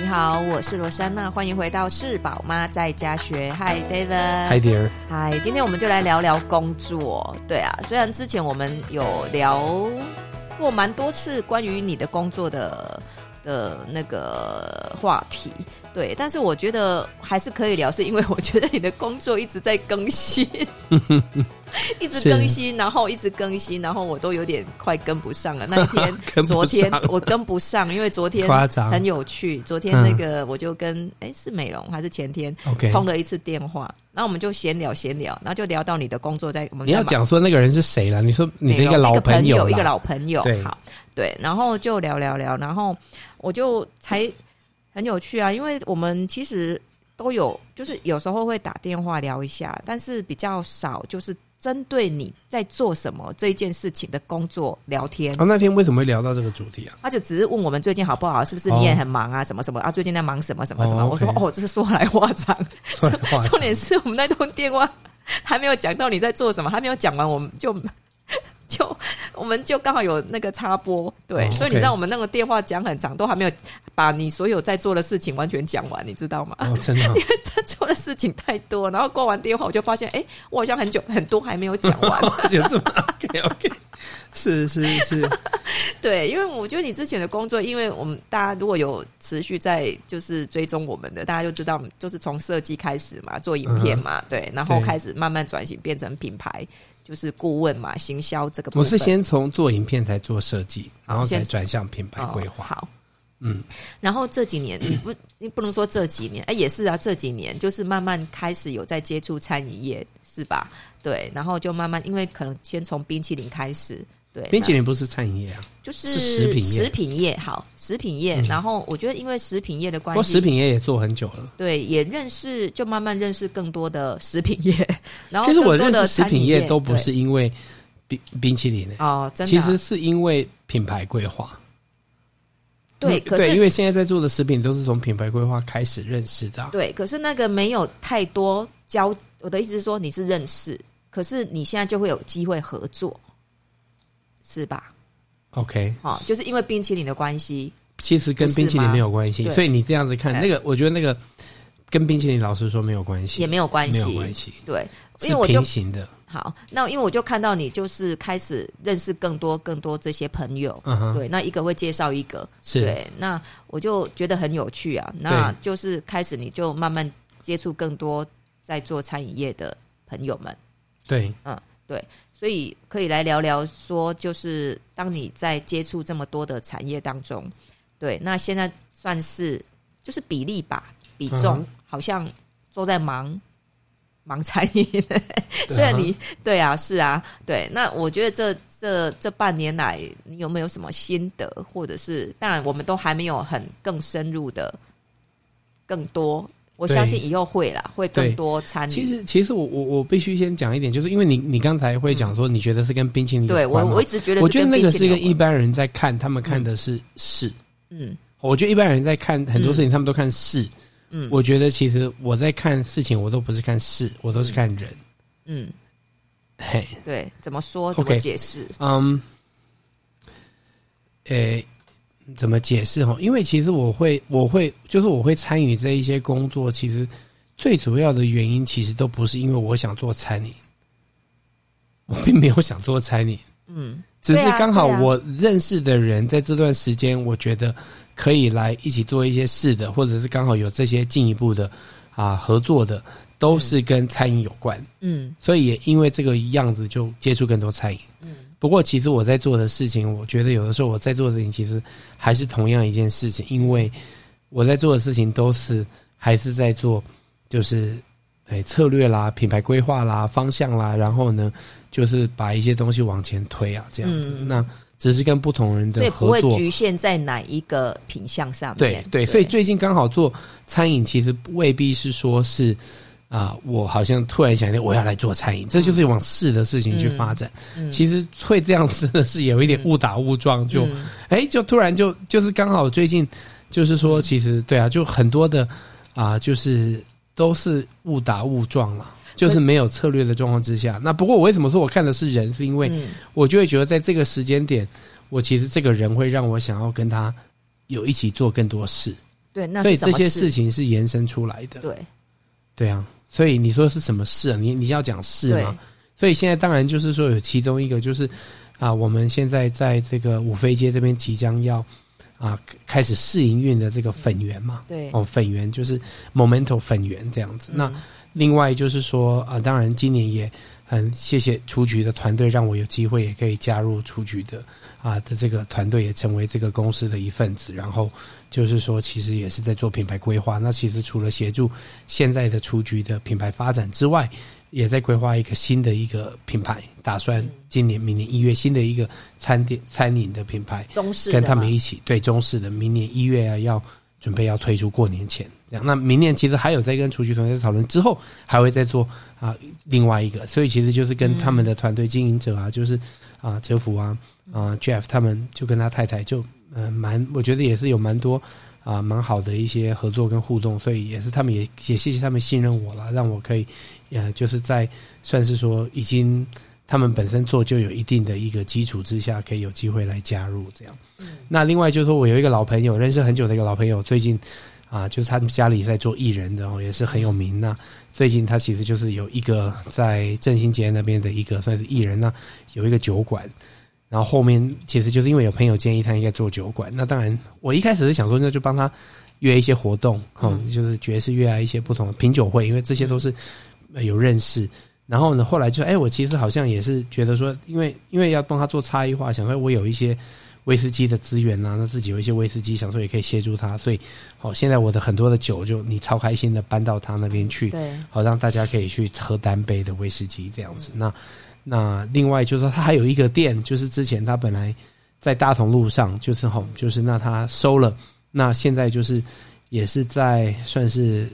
你好，我是罗珊娜，欢迎回到是宝妈在家学。Hi David。Hi dear。Hi，今天我们就来聊聊工作。对啊，虽然之前我们有聊过蛮多次关于你的工作的的那个话题。对，但是我觉得还是可以聊，是因为我觉得你的工作一直在更新，一直更新，然后一直更新，然后我都有点快跟不上了。那一天，昨天我跟不上，因为昨天很有趣。昨天那个我就跟哎、嗯、是美容还是前天通了一次电话，然后我们就闲聊闲聊，然后就聊到你的工作在我们在。你要讲说那个人是谁了？你说你的一个老朋友，一个老朋友，对，好，对，然后就聊聊聊，然后我就才。很有趣啊，因为我们其实都有，就是有时候会打电话聊一下，但是比较少，就是针对你在做什么这一件事情的工作聊天。啊，那天为什么会聊到这个主题啊？他就只是问我们最近好不好，是不是你也很忙啊？哦、什么什么啊？最近在忙什么什么什么？我说哦，这是说来话长。话长重点是我们那通电话还没有讲到你在做什么，还没有讲完，我们就。就我们就刚好有那个插播，对，oh, 所以你知道我们那个电话讲很长，都还没有把你所有在做的事情完全讲完，你知道吗？哦，真的，因为在做的事情太多，然后挂完电话我就发现，哎，我好像很久很多还没有讲完，就这么 OK OK，是是是，对，因为我觉得你之前的工作，因为我们大家如果有持续在就是追踪我们的，大家就知道，就是从设计开始嘛，做影片嘛，uh -huh. 对，然后开始慢慢转型变成品牌。就是顾问嘛，行销这个部分。我是先从做影片才做设计，然后才转向品牌规划。哦。好，嗯，然后这几年你不，你不能说这几年，哎，也是啊，这几年就是慢慢开始有在接触餐饮业，是吧？对，然后就慢慢，因为可能先从冰淇淋开始。对，冰淇淋不是餐饮业啊，就是食品业。食品业好，食品业。然后我觉得，因为食品业的关系，我食品业也做很久了。对，也认识，就慢慢认识更多的食品业。然后，其实我认识食品业都不是因为冰冰淇淋哦，真的，其实是因为品牌规划。对，可是对，因为现在在做的食品都是从品牌规划开始认识的。对，可是那个没有太多交。我的意思是说，你是认识，可是你现在就会有机会合作。是吧？OK，好，就是因为冰淇淋的关系，其实跟冰淇淋没有关系，所以你这样子看那个，我觉得那个跟冰淇淋老师说没有关系，也没有关系，没有关系，对，因为我就平行的。好，那因为我就看到你就是开始认识更多更多这些朋友，嗯，对，那一个会介绍一个，是。对，那我就觉得很有趣啊，那就是开始你就慢慢接触更多在做餐饮业的朋友们，对，嗯，对。所以可以来聊聊，说就是当你在接触这么多的产业当中，对，那现在算是就是比例吧，比重好像都在忙忙餐饮。虽然你对啊，是啊，对。那我觉得这这这半年来，你有没有什么心得，或者是当然我们都还没有很更深入的更多。我相信以后会啦，会更多参与。其实，其实我我我必须先讲一点，就是因为你你刚才会讲说，你觉得是跟冰淇淋？对，我我一直觉得，我觉得那个是跟一般人在看，他们看的是事。嗯，我觉得一般人在看很多事情，他们都看事。嗯，我觉得其实我在看事情，我都不是看事，我都是看人。嗯，嘿，对，怎么说？怎么解释？嗯，诶。怎么解释哈？因为其实我会，我会，就是我会参与这一些工作。其实最主要的原因，其实都不是因为我想做餐饮，我并没有想做餐饮。嗯，只是刚好我认识的人在这段时间，我觉得可以来一起做一些事的，或者是刚好有这些进一步的啊合作的，都是跟餐饮有关。嗯，所以也因为这个样子，就接触更多餐饮。嗯。不过，其实我在做的事情，我觉得有的时候我在做的事情，其实还是同样一件事情，因为我在做的事情都是还是在做，就是哎策略啦、品牌规划啦、方向啦，然后呢，就是把一些东西往前推啊，这样子。嗯、那只是跟不同人的合作，所以不会局限在哪一个品相上对，对，所以最近刚好做餐饮，其实未必是说是。啊，我好像突然想起我要来做餐饮，这就是往事的事情去发展。嗯嗯、其实会这样子的是有一点误打误撞，就哎、嗯，就突然就就是刚好最近，就是说其实对啊，就很多的啊，就是都是误打误撞了，就是没有策略的状况之下。那不过我为什么说我看的是人，是因为我就会觉得在这个时间点，我其实这个人会让我想要跟他有一起做更多事。对，那所以这些事情是延伸出来的。对，对啊，所以你说是什么事啊？你你要讲事吗？所以现在当然就是说有其中一个就是啊，我们现在在这个五妃街这边即将要啊开始试营运的这个粉圆嘛，对哦，粉圆就是 Momento 粉圆这样子。嗯、那另外就是说啊，当然今年也很谢谢雏菊的团队，让我有机会也可以加入雏菊的啊的这个团队，也成为这个公司的一份子。然后就是说，其实也是在做品牌规划。那其实除了协助现在的雏菊的品牌发展之外，也在规划一个新的一个品牌，打算今年、明年一月新的一个餐点、餐饮的品牌，中式跟他们一起对中式的，明年一月啊要准备要推出过年前这样。那明年其实还有在跟厨具团队在讨论，之后还会再做啊另外一个，所以其实就是跟他们的团队经营者啊，就是啊哲福啊啊 Jeff 他们就跟他太太就嗯蛮，我觉得也是有蛮多。啊，蛮好的一些合作跟互动，所以也是他们也也谢谢他们信任我了，让我可以，呃，就是在算是说已经他们本身做就有一定的一个基础之下，可以有机会来加入这样。嗯，那另外就是说我有一个老朋友，认识很久的一个老朋友，最近啊，就是他们家里在做艺人的哦，也是很有名。那最近他其实就是有一个在振兴街那边的一个算是艺人，那有一个酒馆。然后后面其实就是因为有朋友建议他应该做酒馆，那当然我一开始是想说那就帮他约一些活动，嗯，就是爵士乐啊一些不同的品酒会，因为这些都是有认识。然后呢，后来就哎，我其实好像也是觉得说，因为因为要帮他做差异化，想说我有一些威士忌的资源啊，那自己有一些威士忌，想说也可以协助他，所以好，现在我的很多的酒就你超开心的搬到他那边去，对，好让大家可以去喝单杯的威士忌这样子，那。那另外就是说，他还有一个店，就是之前他本来在大同路上，就是吼，就是那他收了，那现在就是也是在算是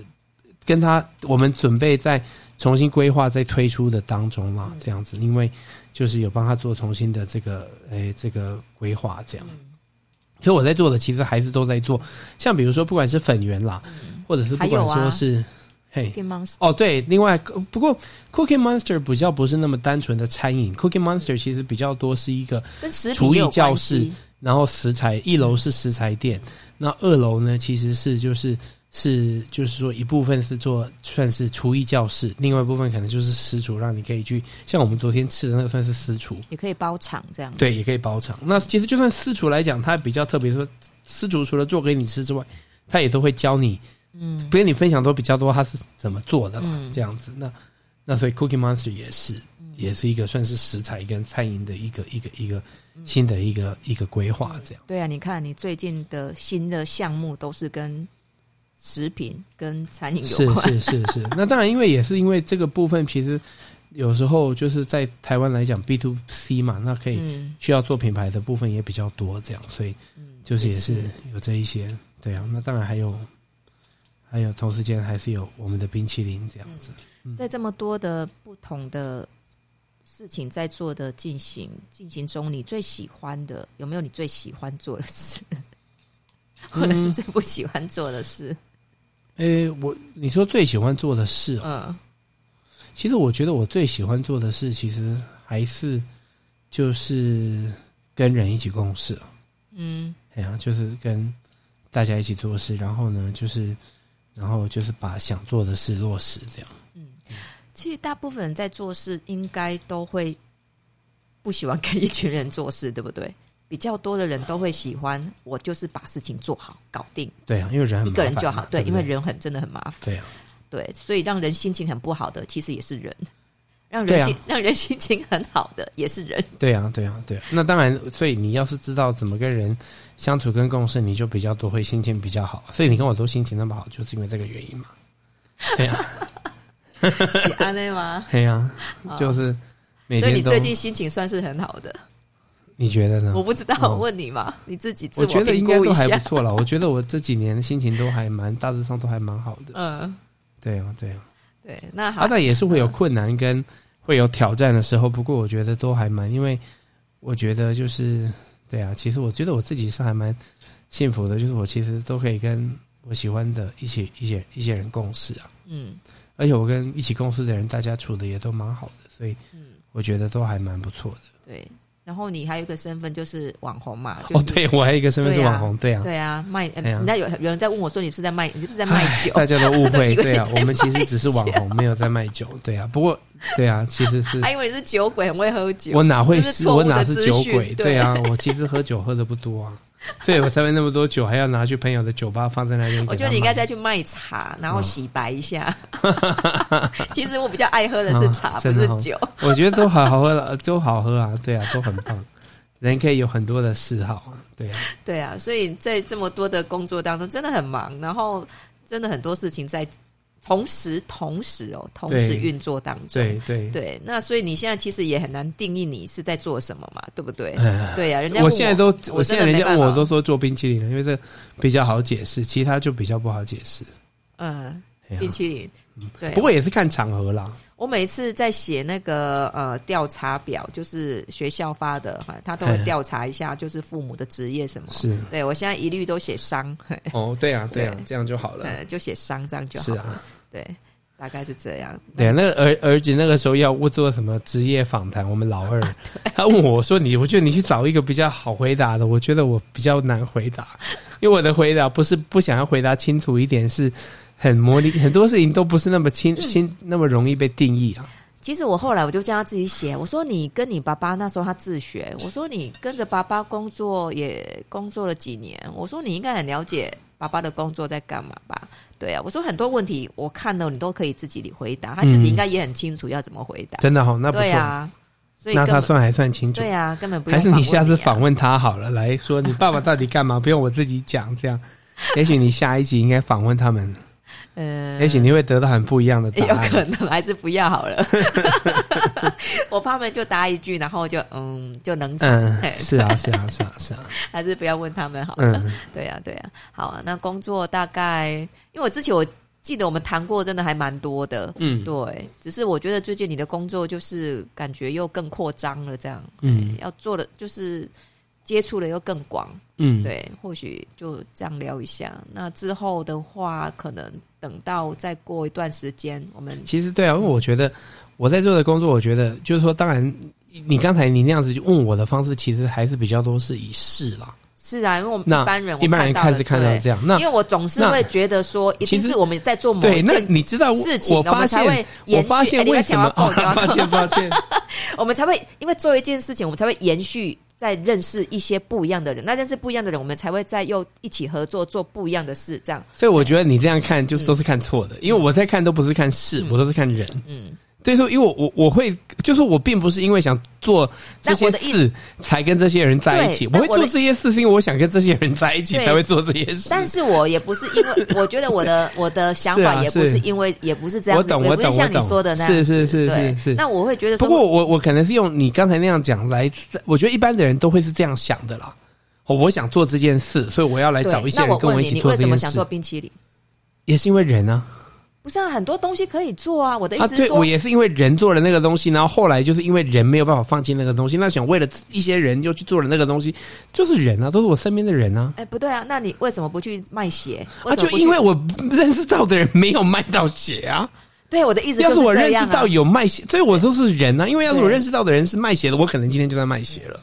跟他我们准备在重新规划、在推出的当中啦，这样子，因为就是有帮他做重新的这个诶这个规划这样。所以我在做的其实还是都在做，像比如说不管是粉圆啦，或者是不管说是。嘿。哦，对，另外不过 Cookie Monster 比较不是那么单纯的餐饮，Cookie Monster 其实比较多是一个厨艺教室，然后食材一楼是食材店，那二楼呢其实是就是是就是说一部分是做算是厨艺教室，另外一部分可能就是私厨，让你可以去像我们昨天吃的那个算是私厨，也可以包场这样，对，也可以包场。那其实就算私厨来讲，它比较特别，说私厨除了做给你吃之外，他也都会教你。嗯，不跟你分享都比较多，他是怎么做的嘛？嗯、这样子，那那所以 Cookie Monster 也是，嗯、也是一个算是食材跟餐饮的一个一个一个新的一个、嗯、一个规划，这样。对啊，你看你最近的新的项目都是跟食品跟餐饮有关，是是是是。那当然，因为也是因为这个部分，其实有时候就是在台湾来讲 B to C 嘛，那可以需要做品牌的部分也比较多，这样，所以就是也是有这一些。对啊，那当然还有。还有同时间还是有我们的冰淇淋这样子，嗯，在这么多的不同的事情在做的进行进行中，你最喜欢的有没有？你最喜欢做的事，或者是最不喜欢做的事？嗯，诶，我你说最喜欢做的事，嗯，其实我觉得我最喜欢做的事，其实还是就是跟人一起共事，嗯，哎呀，就是跟大家一起做事，然后呢，就是。然后就是把想做的事落实，这样。嗯，其实大部分人在做事，应该都会不喜欢跟一群人做事，对不对？比较多的人都会喜欢，我就是把事情做好，搞定。对啊，因为人很，一个人就好。对，对，对，因为人很真的很麻烦。对啊，对，所以让人心情很不好的，其实也是人。让人心、啊、让人心情很好的也是人，对啊，对啊，对啊。那当然，所以你要是知道怎么跟人相处跟共事，你就比较多会心情比较好。所以你跟我都心情那么好，就是因为这个原因嘛。对啊，是安内吗？对啊，就是每天。所以你最近心情算是很好的，你觉得呢？我不知道，我问你嘛，嗯、你自己自我，我觉得应该都还不错了。我觉得我这几年心情都还蛮大致上都还蛮好的。嗯，对啊，对啊。对，那好，那也是会有困难跟会有挑战的时候。不过我觉得都还蛮，因为我觉得就是对啊，其实我觉得我自己是还蛮幸福的，就是我其实都可以跟我喜欢的一起一些一些人共事啊。嗯，而且我跟一起共事的人，大家处的也都蛮好的，所以嗯，我觉得都还蛮不错的。对，然后你还有一个身份就是网红嘛？就是、哦，对，我还有一个身份是网红，对啊，对啊，卖。人家有有人在问我说：“你是在卖？你是不是在卖酒？” 大家都误会，对啊，我们其实只是网红，没有在卖酒，对啊。不过，对啊，其实是。还以为你是酒鬼，很会喝酒。我哪会是？我哪是酒鬼？对啊，我其实喝酒喝的不多啊。所以我才会那么多酒，还要拿去朋友的酒吧放在那边。我觉得你应该再去卖茶，然后洗白一下。哦、其实我比较爱喝的是茶，哦、不是酒。我觉得都好好喝了，都好喝啊，对啊，都很棒。人可以有很多的嗜好啊，对啊，对啊。所以在这么多的工作当中，真的很忙，然后真的很多事情在。同时，同时哦，同时运作当中，对对对。那所以你现在其实也很难定义你是在做什么嘛，对不对？呃、对呀、啊，人家我，我现在都，我，我现在人家问我都说做冰淇淋了，因为这比较好解释，其他就比较不好解释。嗯，冰淇淋，对。不过也是看场合啦。我每次在写那个呃调查表，就是学校发的哈，他都会调查一下，就是父母的职业什么。是，对我现在一律都写商。哦，对啊，对啊，这样就好了。呃，就写商这样就好了。是啊。对，大概是这样。对，那个儿儿子那个时候要我做什么职业访谈，我们老二，他问我说：“你，我觉得你去找一个比较好回答的。”我觉得我比较难回答，因为我的回答不是不想要回答清楚一点，是很模拟，很多事情都不是那么清清那么容易被定义啊。其实我后来我就叫他自己写，我说：“你跟你爸爸那时候他自学，我说你跟着爸爸工作也工作了几年，我说你应该很了解爸爸的工作在干嘛吧。”对啊，我说很多问题，我看了你都可以自己回答，他自己应该也很清楚要怎么回答。真的好，那不错。对啊，所以那他算还算清楚。对啊，根本不用。还是你下次访问他好了，来说你爸爸到底干嘛？不用我自己讲，这样，也许你下一集应该访问他们。嗯，也许你会得到很不一样的答案。有可能还是不要好了。我怕他们就答一句，然后就嗯就能嗯，是啊是啊是啊是啊，还是不要问他们好了。嗯，对啊对啊，好啊。那工作大概，因为我之前我记得我们谈过，真的还蛮多的。嗯，对。只是我觉得最近你的工作就是感觉又更扩张了，这样。嗯，要做的就是。接触的又更广，嗯，对，或许就这样聊一下。那之后的话，可能等到再过一段时间，我们其实对啊，因为我觉得我在做的工作，我觉得就是说，当然，你刚才你那样子就问我的方式，其实还是比较多是以事啦。是啊，因为我们一般人，一般人看是看到这样。那因为我总是会觉得说，其实我们在做某对，那你知道事情，我发现 我们才会我发现为什么？抱歉抱歉，我们才会因为做一件事情，我们才会延续。在认识一些不一样的人，那认识不一样的人，我们才会再又一起合作做不一样的事，这样。所以我觉得你这样看就都是看错的，嗯、因为我在看都不是看事，嗯、我都是看人。嗯。所以说，因为我我我会，就是我并不是因为想做这些事才跟这些人在一起。我会做这些事是因为我想跟这些人在一起才会做这些事。但是我也不是因为我觉得我的 我的想法也不是因为也不是这样。我懂我懂我懂。说的那样。是是是是是。那我会觉得，不过我我可能是用你刚才那样讲来，我觉得一般的人都会是这样想的啦。我想做这件事，所以我要来找一些人跟我一起做这件事。为什么想做冰淇淋？也是因为人啊。不是啊，很多东西可以做啊。我的意思是说，啊、对我也是因为人做了那个东西，然后后来就是因为人没有办法放弃那个东西，那想为了一些人又去做了那个东西，就是人啊，都是我身边的人啊。哎，不对啊，那你为什么不去卖鞋？啊，就因为我认识到的人没有卖到鞋啊。对，我的意思就是，啊，要是我认识到有卖鞋，所以我说是人啊。因为要是我认识到的人是卖鞋的，我可能今天就在卖鞋了。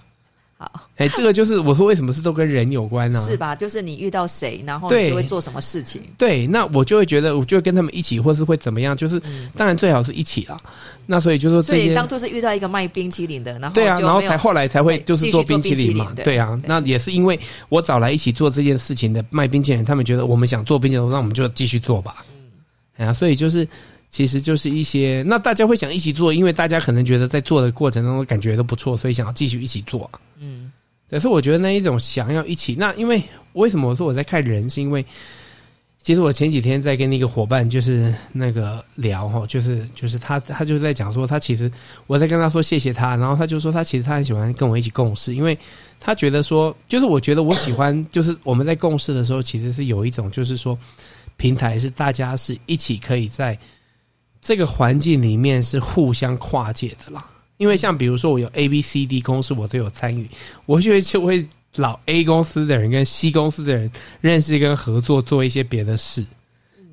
哎，这个就是我说为什么是都跟人有关呢？是吧？就是你遇到谁，然后你就会做什么事情。对，那我就会觉得，我就会跟他们一起，或是会怎么样？就是当然最好是一起啦。那所以就说，所以当初是遇到一个卖冰淇淋的，然后对啊，然后才后来才会就是做冰淇淋嘛。对啊，那也是因为我找来一起做这件事情的卖冰淇淋，他们觉得我们想做冰淇淋，那我们就继续做吧。嗯，哎呀，所以就是。其实就是一些，那大家会想一起做，因为大家可能觉得在做的过程当中感觉都不错，所以想要继续一起做。嗯，可是我觉得那一种想要一起，那因为为什么我说我在看人，是因为其实我前几天在跟那个伙伴就是那个聊哈，就是就是他他就在讲说，他其实我在跟他说谢谢他，然后他就说他其实他很喜欢跟我一起共事，因为他觉得说，就是我觉得我喜欢，就是我们在共事的时候，其实是有一种就是说平台是大家是一起可以在。这个环境里面是互相跨界的啦，因为像比如说我有 A、B、C、D 公司，我都有参与，我就会就会老 A 公司的人跟 C 公司的人认识跟合作做一些别的事，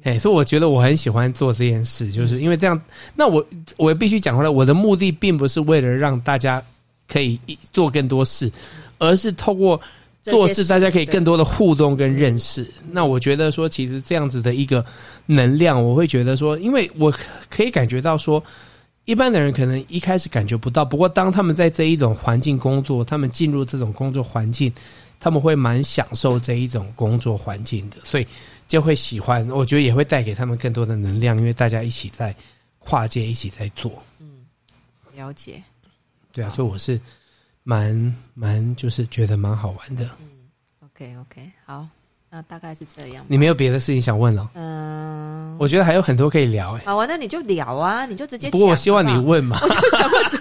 哎，所以我觉得我很喜欢做这件事，就是因为这样。那我我也必须讲回来，我的目的并不是为了让大家可以做更多事，而是透过做事，大家可以更多的互动跟认识。那我觉得说，其实这样子的一个能量，我会觉得说，因为我可以感觉到说，一般的人可能一开始感觉不到，不过当他们在这一种环境工作，他们进入这种工作环境。他们会蛮享受这一种工作环境的，所以就会喜欢。我觉得也会带给他们更多的能量，因为大家一起在跨界，一起在做。嗯，了解。对啊，所以我是蛮蛮就是觉得蛮好玩的。嗯，OK OK，好，那大概是这样。你没有别的事情想问了？嗯，我觉得还有很多可以聊哎。好啊，那你就聊啊，你就直接讲。不过我希望你问嘛。我就想问这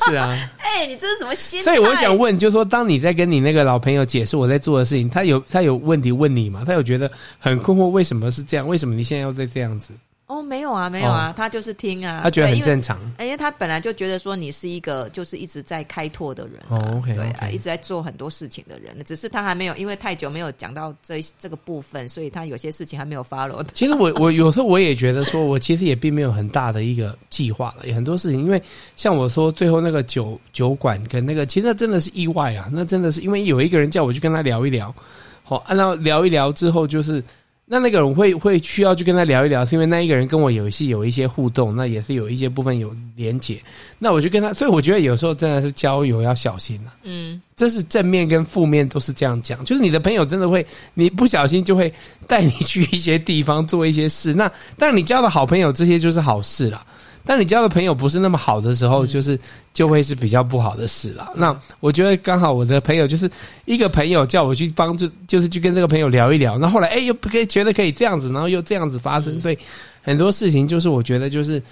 是啊，哎、欸，你这是什么心态？所以我想问，就是说，当你在跟你那个老朋友解释我在做的事情，他有他有问题问你吗？他有觉得很困惑，为什么是这样？为什么你现在要再这样子？哦，没有啊，没有啊，哦、他就是听啊，他觉得很正常，因为他本来就觉得说你是一个就是一直在开拓的人、啊，哦，okay, 对啊，okay. 一直在做很多事情的人，只是他还没有，因为太久没有讲到这这个部分，所以他有些事情还没有 follow。其实我我有时候我也觉得说，我其实也并没有很大的一个计划了，有很多事情，因为像我说最后那个酒酒馆跟那个，其实那真的是意外啊，那真的是因为有一个人叫我去跟他聊一聊，好，按照聊一聊之后就是。那那个人会会需要去跟他聊一聊，是因为那一个人跟我有些有一些互动，那也是有一些部分有连结。那我就跟他，所以我觉得有时候真的是交友要小心啊。嗯，这是正面跟负面都是这样讲，就是你的朋友真的会，你不小心就会带你去一些地方做一些事。那但你交的好朋友，这些就是好事啦。但你交的朋友不是那么好的时候，就是就会是比较不好的事了。那我觉得刚好我的朋友就是一个朋友叫我去帮助，就是去跟这个朋友聊一聊。那后来哎，又不可以觉得可以这样子，然后又这样子发生，所以很多事情就是我觉得就是。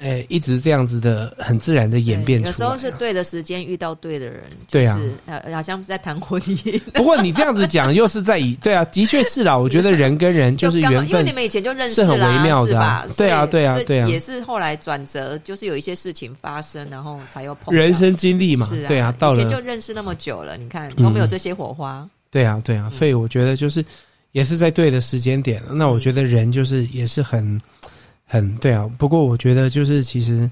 哎、欸，一直这样子的，很自然的演变出来。有时候是对的时间遇到对的人，对啊，好像是在谈婚姻。不过你这样子讲，又是在以对啊，的确是啦。我觉得人跟人就是缘分，因为你们以前就认识，是很微妙的，啊，对啊，对啊，对啊，也是后来转折，就是有一些事情发生，然后才又碰。人生经历嘛，是啊，对啊，到了以前就认识那么久了，你看都没有这些火花？嗯、对啊，对啊，所以我觉得就是也是在对的时间点。那我觉得人就是也是很。嗯对啊，不过我觉得就是其实，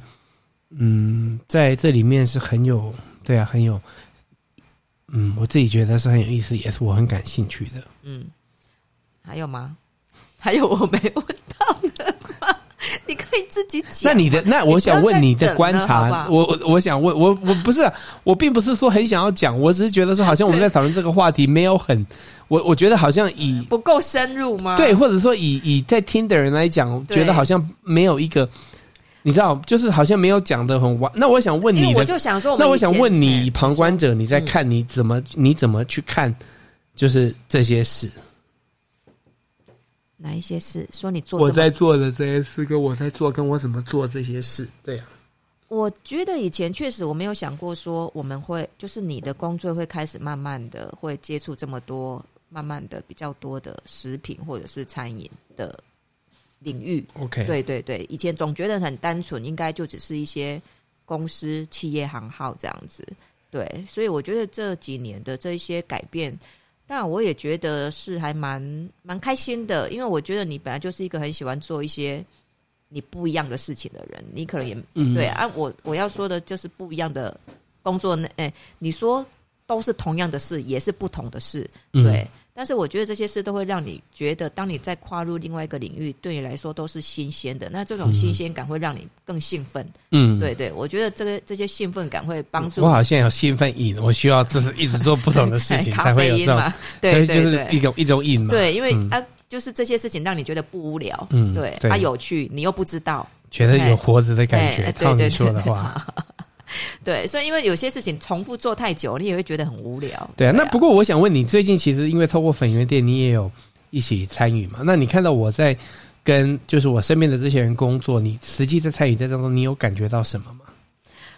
嗯，在这里面是很有对啊，很有，嗯，我自己觉得是很有意思，也是我很感兴趣的。嗯，还有吗？还有我没问？你可以自己讲。那你的那我想问你的观察，我我我想问我我不是我并不是说很想要讲，我只是觉得说好像我们在讨论这个话题没有很。我我觉得好像以不够深入吗？对，或者说以以在听的人来讲，觉得好像没有一个，你知道，就是好像没有讲的很完。那我想问你的，我就想说，那我想问你，旁观者你在看，你怎么你怎么去看，就是这些事？哪一些事？说你做我在做的这些事，跟我在做，跟我怎么做这些事？对啊。我觉得以前确实我没有想过说我们会，就是你的工作会开始慢慢的会接触这么多。慢慢的，比较多的食品或者是餐饮的领域，OK，对对对，以前总觉得很单纯，应该就只是一些公司、企业行号这样子，对，所以我觉得这几年的这一些改变，但我也觉得是还蛮蛮开心的，因为我觉得你本来就是一个很喜欢做一些你不一样的事情的人，你可能也、嗯、对啊，我我要说的就是不一样的工作，那哎，你说都是同样的事，也是不同的事，对。嗯但是我觉得这些事都会让你觉得，当你再跨入另外一个领域，对你来说都是新鲜的。那这种新鲜感会让你更兴奋。嗯，对对，我觉得这个这些兴奋感会帮助。我好像有兴奋瘾，我需要就是一直做不同的事情 才会有这种。对，就是一种一种瘾嘛。对，因为啊，就是这些事情让你觉得不无聊。嗯，对，它有趣，你又不知道，觉得有活着的感觉。照你说的话。对，所以因为有些事情重复做太久，你也会觉得很无聊。对啊，那不过我想问你，最近其实因为透过粉圆店，你也有一起参与嘛？那你看到我在跟就是我身边的这些人工作，你实际在参与在当中，你有感觉到什么吗？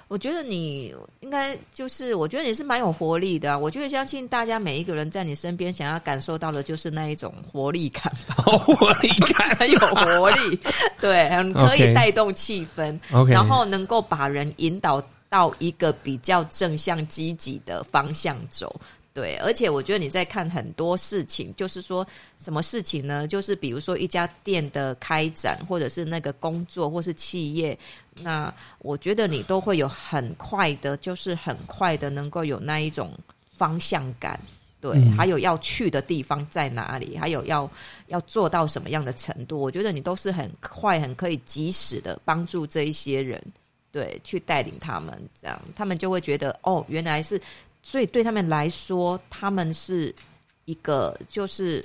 我觉得你应该就是，我觉得你是蛮有活力的啊。我觉得相信大家每一个人在你身边，想要感受到的就是那一种活力感吧，活力感 很有活力，对，很可以带动气氛然后能够把人引导。到一个比较正向积极的方向走，对，而且我觉得你在看很多事情，就是说什么事情呢？就是比如说一家店的开展，或者是那个工作，或是企业，那我觉得你都会有很快的，就是很快的能够有那一种方向感。对，还有要去的地方在哪里？还有要要做到什么样的程度？我觉得你都是很快、很可以及时的帮助这一些人，对，去带领他们，这样他们就会觉得哦，原来是，所以对他们来说，他们是一个就是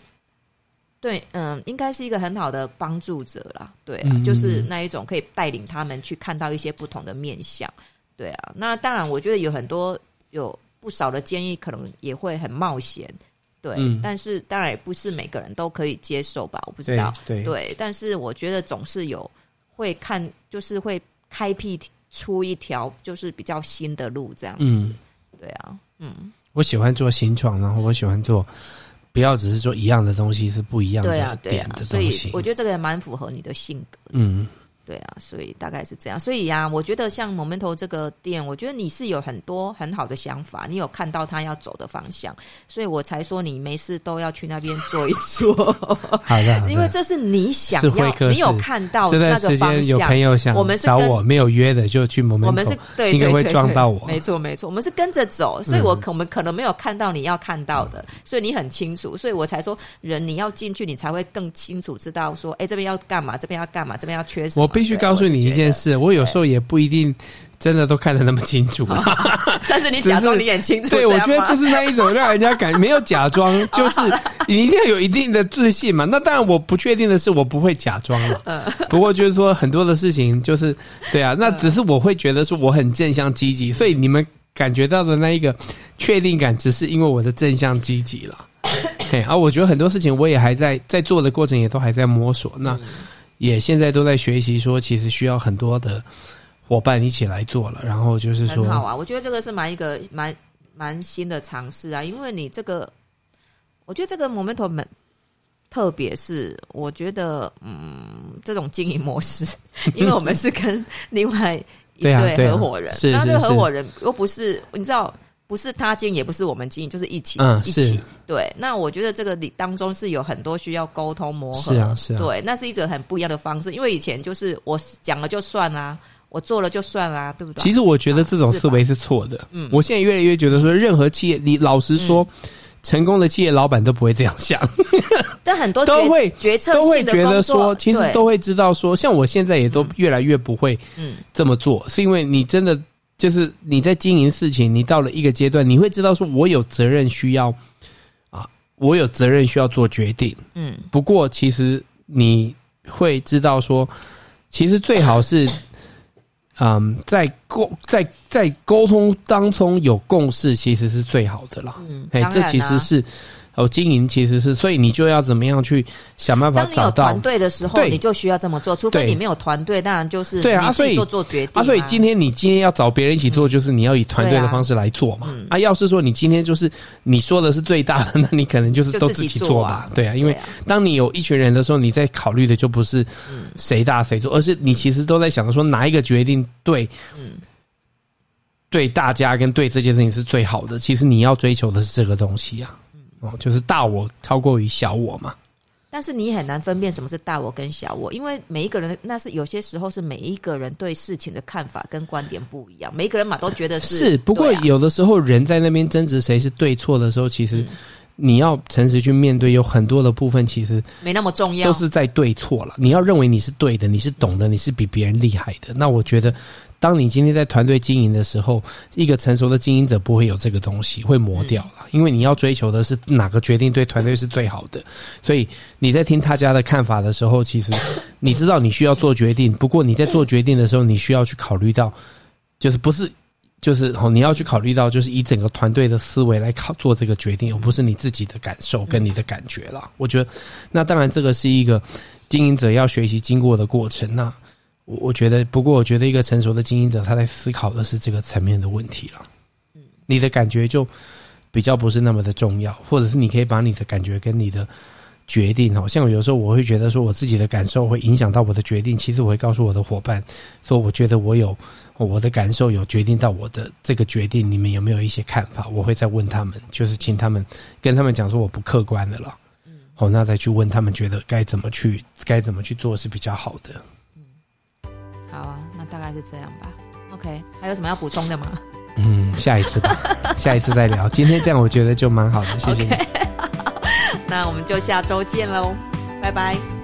对，嗯，应该是一个很好的帮助者啦，对啊，嗯、就是那一种可以带领他们去看到一些不同的面相，对啊，那当然，我觉得有很多有。不少的建议可能也会很冒险，对，嗯、但是当然也不是每个人都可以接受吧，我不知道，对，对，对，但是我觉得总是有会看，就是会开辟出一条就是比较新的路这样子，嗯、对啊，嗯，我喜欢做新创，然后我喜欢做，不要只是做一样的东西，是不一样的点的东西，所以我觉得这个也蛮符合你的性格，嗯。对啊，所以大概是这样。所以呀、啊，我觉得像 Momento 这个店，我觉得你是有很多很好的想法，你有看到他要走的方向，所以我才说你没事都要去那边坐一坐。好的，因为这是你想要，你有看到那个方向。有朋友想我们是找我没有约的，就去 Momento。我们是对，应该会撞到我。没错，没错，我们是跟着走，所以我可我们可能没有看到你要看到的，嗯、所以你很清楚，所以我才说人你要进去，你才会更清楚知道说，哎，这边要干嘛，这边要干嘛，这边要缺什么。我必须告诉你一。件事，我有时候也不一定真的都看得那么清楚，但是你假装你很清楚。对，我觉得就是那一种让人家感没有假装，就是你一定要有一定的自信嘛。那当然，我不确定的是，我不会假装了。不过就是说，很多的事情就是对啊，那只是我会觉得说我很正向积极，所以你们感觉到的那一个确定感，只是因为我的正向积极了。对啊，我觉得很多事情我也还在在做的过程，也都还在摸索。那。也现在都在学习，说其实需要很多的伙伴一起来做了。然后就是说，很好啊，我觉得这个是蛮一个蛮蛮新的尝试啊。因为你这个，我觉得这个 Momento 蛮特别，是我觉得嗯，这种经营模式，因为我们是跟另外一 对合伙人，那这个合伙人又不是你知道。不是他经营，也不是我们经营，就是一起、嗯、一起。对，那我觉得这个里当中是有很多需要沟通磨合。是啊，是啊。对，那是一种很不一样的方式，因为以前就是我讲了就算啦，我做了就算啦，对不对？其实我觉得这种思维是错的。嗯，我现在越来越觉得说，任何企业，你老实说，嗯、成功的企业老板都不会这样想。但很多 都会决策都会觉得说，其实都会知道说，像我现在也都越来越不会嗯这么做，嗯、是因为你真的。就是你在经营事情，你到了一个阶段，你会知道说，我有责任需要啊，我有责任需要做决定。嗯，不过其实你会知道说，其实最好是，嗯，在沟在在沟通当中有共识，其实是最好的啦。嗯，哎，这其实是。哦，经营其实是，所以你就要怎么样去想办法找到。当你有团队的时候，你就需要这么做。除非你没有团队，当然就是对啊，所以做做决定啊。啊，所以今天你今天要找别人一起做，就是你要以团队的方式来做嘛。嗯、啊，啊，要是说你今天就是你说的是最大的，那你可能就是都自己做吧。做啊对啊，因为当你有一群人的时候，你在考虑的就不是谁大谁做，而是你其实都在想着说哪一个决定对，嗯，对大家跟对这件事情是最好的。其实你要追求的是这个东西啊。哦，就是大我超过于小我嘛。但是你很难分辨什么是大我跟小我，因为每一个人那是有些时候是每一个人对事情的看法跟观点不一样，每一个人嘛都觉得是。是，不过有的时候人在那边争执谁是对错的时候，其实你要诚实去面对，有很多的部分其实没那么重要，都是在对错了。你要认为你是对的，你是懂的，你是比别人厉害的，那我觉得。当你今天在团队经营的时候，一个成熟的经营者不会有这个东西，会磨掉了。因为你要追求的是哪个决定对团队是最好的。所以你在听大家的看法的时候，其实 你知道你需要做决定。不过你在做决定的时候，你需要去考虑到，就是不是就是哦，你要去考虑到，就是以整个团队的思维来考做这个决定，而不是你自己的感受跟你的感觉了。我觉得，那当然这个是一个经营者要学习经过的过程。那。我我觉得，不过我觉得一个成熟的经营者，他在思考的是这个层面的问题了。嗯，你的感觉就比较不是那么的重要，或者是你可以把你的感觉跟你的决定哦，像有时候我会觉得说我自己的感受会影响到我的决定，其实我会告诉我的伙伴说，我觉得我有我的感受有决定到我的这个决定，你们有没有一些看法？我会再问他们，就是请他们跟他们讲说我不客观的了，嗯，好，那再去问他们觉得该怎么去该怎么去做是比较好的。嗯，好啊，那大概是这样吧。OK，还有什么要补充的吗？嗯，下一次吧，下一次再聊。今天这样我觉得就蛮好的，谢谢你。Okay. 那我们就下周见喽，拜拜。